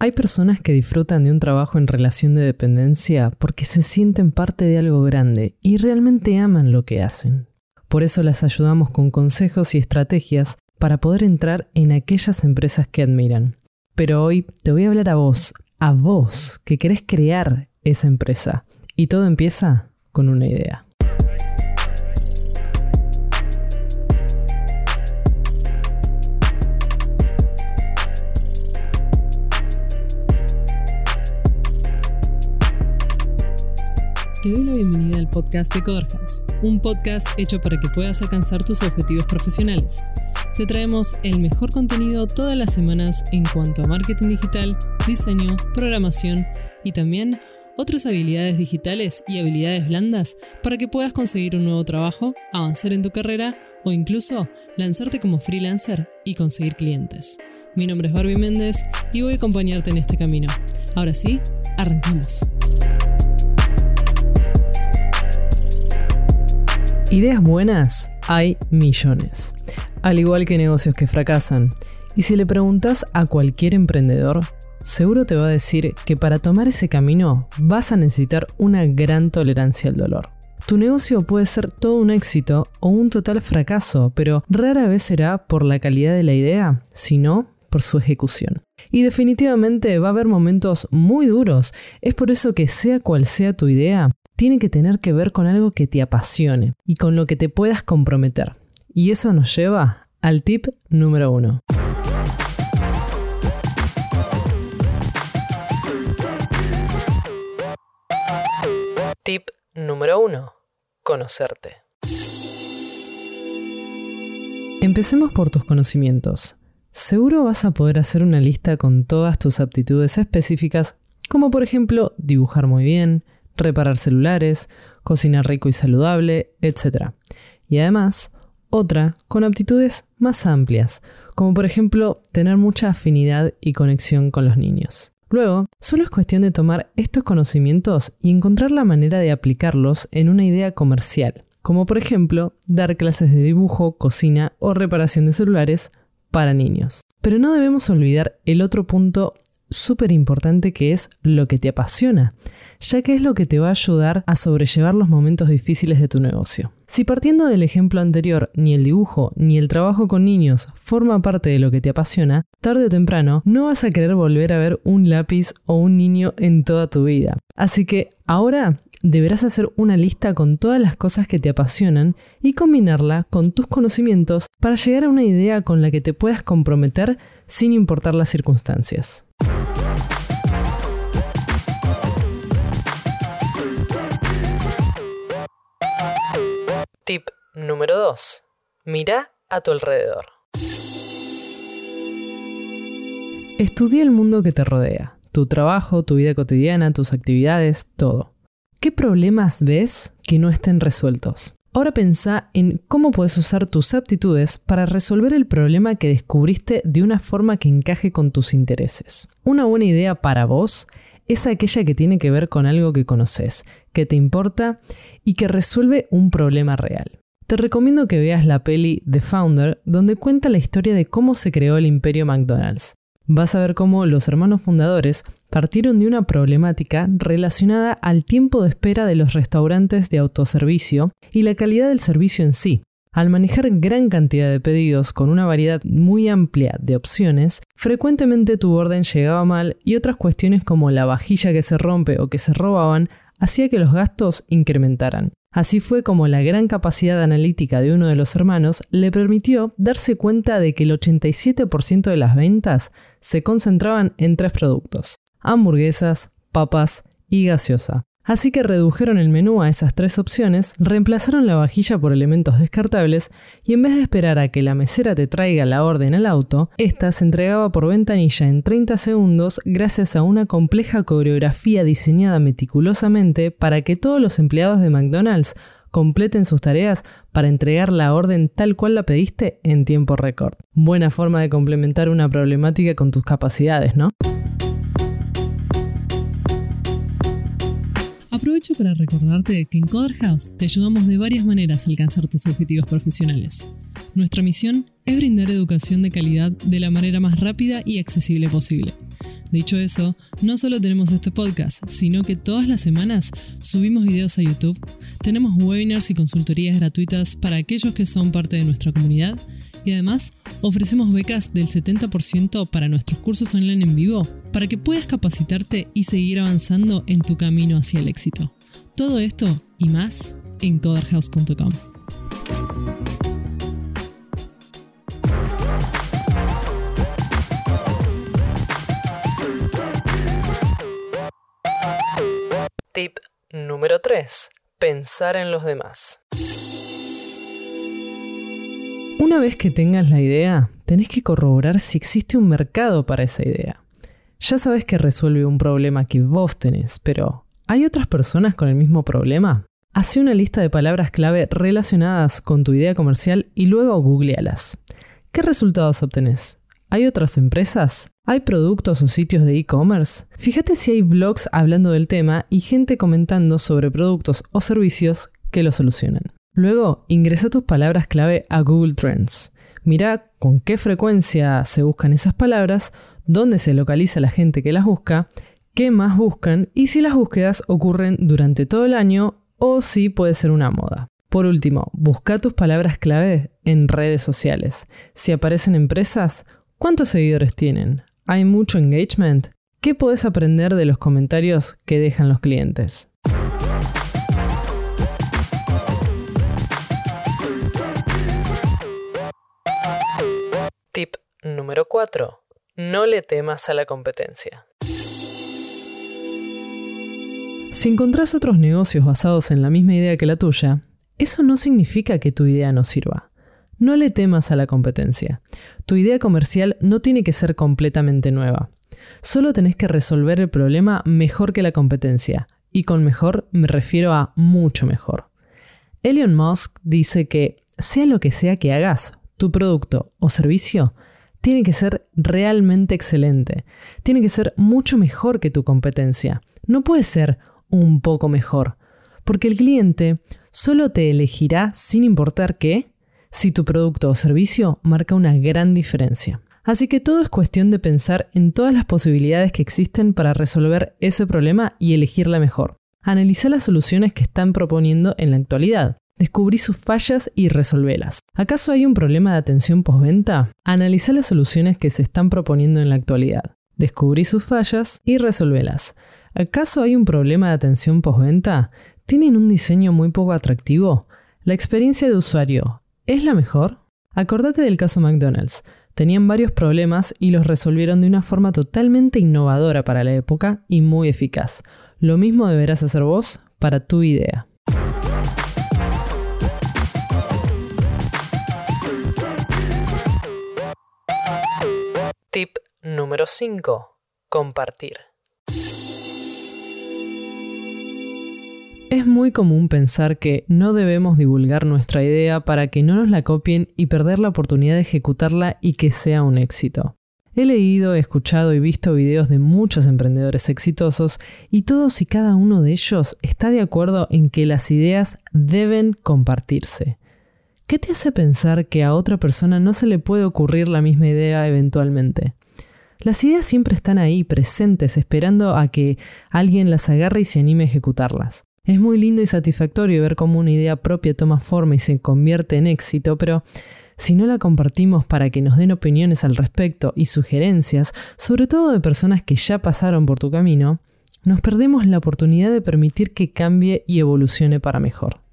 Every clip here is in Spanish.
Hay personas que disfrutan de un trabajo en relación de dependencia porque se sienten parte de algo grande y realmente aman lo que hacen. Por eso las ayudamos con consejos y estrategias para poder entrar en aquellas empresas que admiran. Pero hoy te voy a hablar a vos, a vos que querés crear esa empresa. Y todo empieza con una idea. Te doy la bienvenida al podcast de Coder House, un podcast hecho para que puedas alcanzar tus objetivos profesionales. Te traemos el mejor contenido todas las semanas en cuanto a marketing digital, diseño, programación y también otras habilidades digitales y habilidades blandas para que puedas conseguir un nuevo trabajo, avanzar en tu carrera o incluso lanzarte como freelancer y conseguir clientes. Mi nombre es Barbie Méndez y voy a acompañarte en este camino. Ahora sí, arrancamos. Ideas buenas hay millones, al igual que negocios que fracasan. Y si le preguntas a cualquier emprendedor, seguro te va a decir que para tomar ese camino vas a necesitar una gran tolerancia al dolor. Tu negocio puede ser todo un éxito o un total fracaso, pero rara vez será por la calidad de la idea, sino por su ejecución. Y definitivamente va a haber momentos muy duros. Es por eso que sea cual sea tu idea, tiene que tener que ver con algo que te apasione y con lo que te puedas comprometer. Y eso nos lleva al tip número uno. Tip número uno. Conocerte. Empecemos por tus conocimientos. Seguro vas a poder hacer una lista con todas tus aptitudes específicas, como por ejemplo dibujar muy bien, reparar celulares, cocinar rico y saludable, etc. Y además, otra con aptitudes más amplias, como por ejemplo tener mucha afinidad y conexión con los niños. Luego, solo es cuestión de tomar estos conocimientos y encontrar la manera de aplicarlos en una idea comercial, como por ejemplo dar clases de dibujo, cocina o reparación de celulares para niños. Pero no debemos olvidar el otro punto súper importante que es lo que te apasiona, ya que es lo que te va a ayudar a sobrellevar los momentos difíciles de tu negocio. Si partiendo del ejemplo anterior ni el dibujo ni el trabajo con niños forma parte de lo que te apasiona, tarde o temprano no vas a querer volver a ver un lápiz o un niño en toda tu vida. Así que ahora deberás hacer una lista con todas las cosas que te apasionan y combinarla con tus conocimientos para llegar a una idea con la que te puedas comprometer sin importar las circunstancias. Tip número 2. Mira a tu alrededor. Estudia el mundo que te rodea, tu trabajo, tu vida cotidiana, tus actividades, todo. ¿Qué problemas ves que no estén resueltos? Ahora pensá en cómo puedes usar tus aptitudes para resolver el problema que descubriste de una forma que encaje con tus intereses. Una buena idea para vos es aquella que tiene que ver con algo que conoces, que te importa y que resuelve un problema real. Te recomiendo que veas la peli The Founder, donde cuenta la historia de cómo se creó el imperio McDonald's. Vas a ver cómo los hermanos fundadores partieron de una problemática relacionada al tiempo de espera de los restaurantes de autoservicio y la calidad del servicio en sí. Al manejar gran cantidad de pedidos con una variedad muy amplia de opciones, frecuentemente tu orden llegaba mal y otras cuestiones como la vajilla que se rompe o que se robaban hacía que los gastos incrementaran. Así fue como la gran capacidad analítica de uno de los hermanos le permitió darse cuenta de que el 87% de las ventas se concentraban en tres productos, hamburguesas, papas y gaseosa. Así que redujeron el menú a esas tres opciones, reemplazaron la vajilla por elementos descartables y en vez de esperar a que la mesera te traiga la orden al auto, esta se entregaba por ventanilla en 30 segundos gracias a una compleja coreografía diseñada meticulosamente para que todos los empleados de McDonald's completen sus tareas para entregar la orden tal cual la pediste en tiempo récord. Buena forma de complementar una problemática con tus capacidades, ¿no? Aprovecho para recordarte que en Coder House te ayudamos de varias maneras a alcanzar tus objetivos profesionales. Nuestra misión es brindar educación de calidad de la manera más rápida y accesible posible. Dicho eso, no solo tenemos este podcast, sino que todas las semanas subimos videos a YouTube, tenemos webinars y consultorías gratuitas para aquellos que son parte de nuestra comunidad y además ofrecemos becas del 70% para nuestros cursos online en vivo para que puedas capacitarte y seguir avanzando en tu camino hacia el éxito. Todo esto y más en coderhouse.com. Tip número 3. Pensar en los demás. Una vez que tengas la idea, tenés que corroborar si existe un mercado para esa idea. Ya sabes que resuelve un problema que vos tenés, pero ¿hay otras personas con el mismo problema? Hace una lista de palabras clave relacionadas con tu idea comercial y luego googlealas. ¿Qué resultados obtenés? ¿Hay otras empresas? ¿Hay productos o sitios de e-commerce? Fíjate si hay blogs hablando del tema y gente comentando sobre productos o servicios que lo solucionan. Luego, ingresa tus palabras clave a Google Trends. Mira con qué frecuencia se buscan esas palabras, dónde se localiza la gente que las busca, qué más buscan y si las búsquedas ocurren durante todo el año o si puede ser una moda. Por último, busca tus palabras clave en redes sociales. Si aparecen empresas, ¿Cuántos seguidores tienen? ¿Hay mucho engagement? ¿Qué puedes aprender de los comentarios que dejan los clientes? Número 4. No le temas a la competencia. Si encontrás otros negocios basados en la misma idea que la tuya, eso no significa que tu idea no sirva. No le temas a la competencia. Tu idea comercial no tiene que ser completamente nueva. Solo tenés que resolver el problema mejor que la competencia. Y con mejor me refiero a mucho mejor. Elon Musk dice que, sea lo que sea que hagas, tu producto o servicio tiene que ser realmente excelente. Tiene que ser mucho mejor que tu competencia. No puede ser un poco mejor. Porque el cliente solo te elegirá sin importar qué si tu producto o servicio marca una gran diferencia. Así que todo es cuestión de pensar en todas las posibilidades que existen para resolver ese problema y elegir la mejor. Analiza las soluciones que están proponiendo en la actualidad. Descubrí sus fallas y resolvelas. ¿Acaso hay un problema de atención postventa? Analiza las soluciones que se están proponiendo en la actualidad. Descubrí sus fallas y resolvelas. ¿Acaso hay un problema de atención postventa? ¿Tienen un diseño muy poco atractivo? La experiencia de usuario ¿Es la mejor? Acordate del caso McDonald's. Tenían varios problemas y los resolvieron de una forma totalmente innovadora para la época y muy eficaz. Lo mismo deberás hacer vos para tu idea. Tip número 5. Compartir. Es muy común pensar que no debemos divulgar nuestra idea para que no nos la copien y perder la oportunidad de ejecutarla y que sea un éxito. He leído, escuchado y visto videos de muchos emprendedores exitosos y todos y cada uno de ellos está de acuerdo en que las ideas deben compartirse. ¿Qué te hace pensar que a otra persona no se le puede ocurrir la misma idea eventualmente? Las ideas siempre están ahí, presentes, esperando a que alguien las agarre y se anime a ejecutarlas. Es muy lindo y satisfactorio ver cómo una idea propia toma forma y se convierte en éxito, pero si no la compartimos para que nos den opiniones al respecto y sugerencias, sobre todo de personas que ya pasaron por tu camino, nos perdemos la oportunidad de permitir que cambie y evolucione para mejor.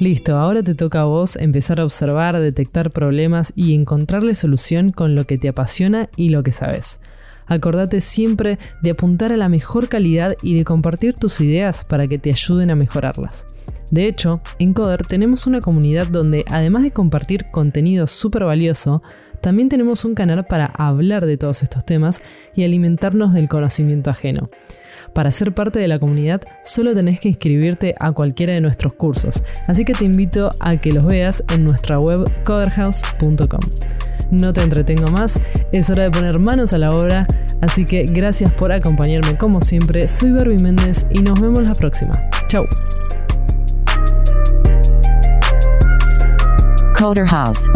Listo, ahora te toca a vos empezar a observar, detectar problemas y encontrarle solución con lo que te apasiona y lo que sabes. Acordate siempre de apuntar a la mejor calidad y de compartir tus ideas para que te ayuden a mejorarlas. De hecho, en Coder tenemos una comunidad donde, además de compartir contenido súper valioso, también tenemos un canal para hablar de todos estos temas y alimentarnos del conocimiento ajeno. Para ser parte de la comunidad solo tenés que inscribirte a cualquiera de nuestros cursos, así que te invito a que los veas en nuestra web coderhouse.com no te entretengo más, es hora de poner manos a la obra, así que gracias por acompañarme como siempre, soy Barbie Méndez y nos vemos la próxima. House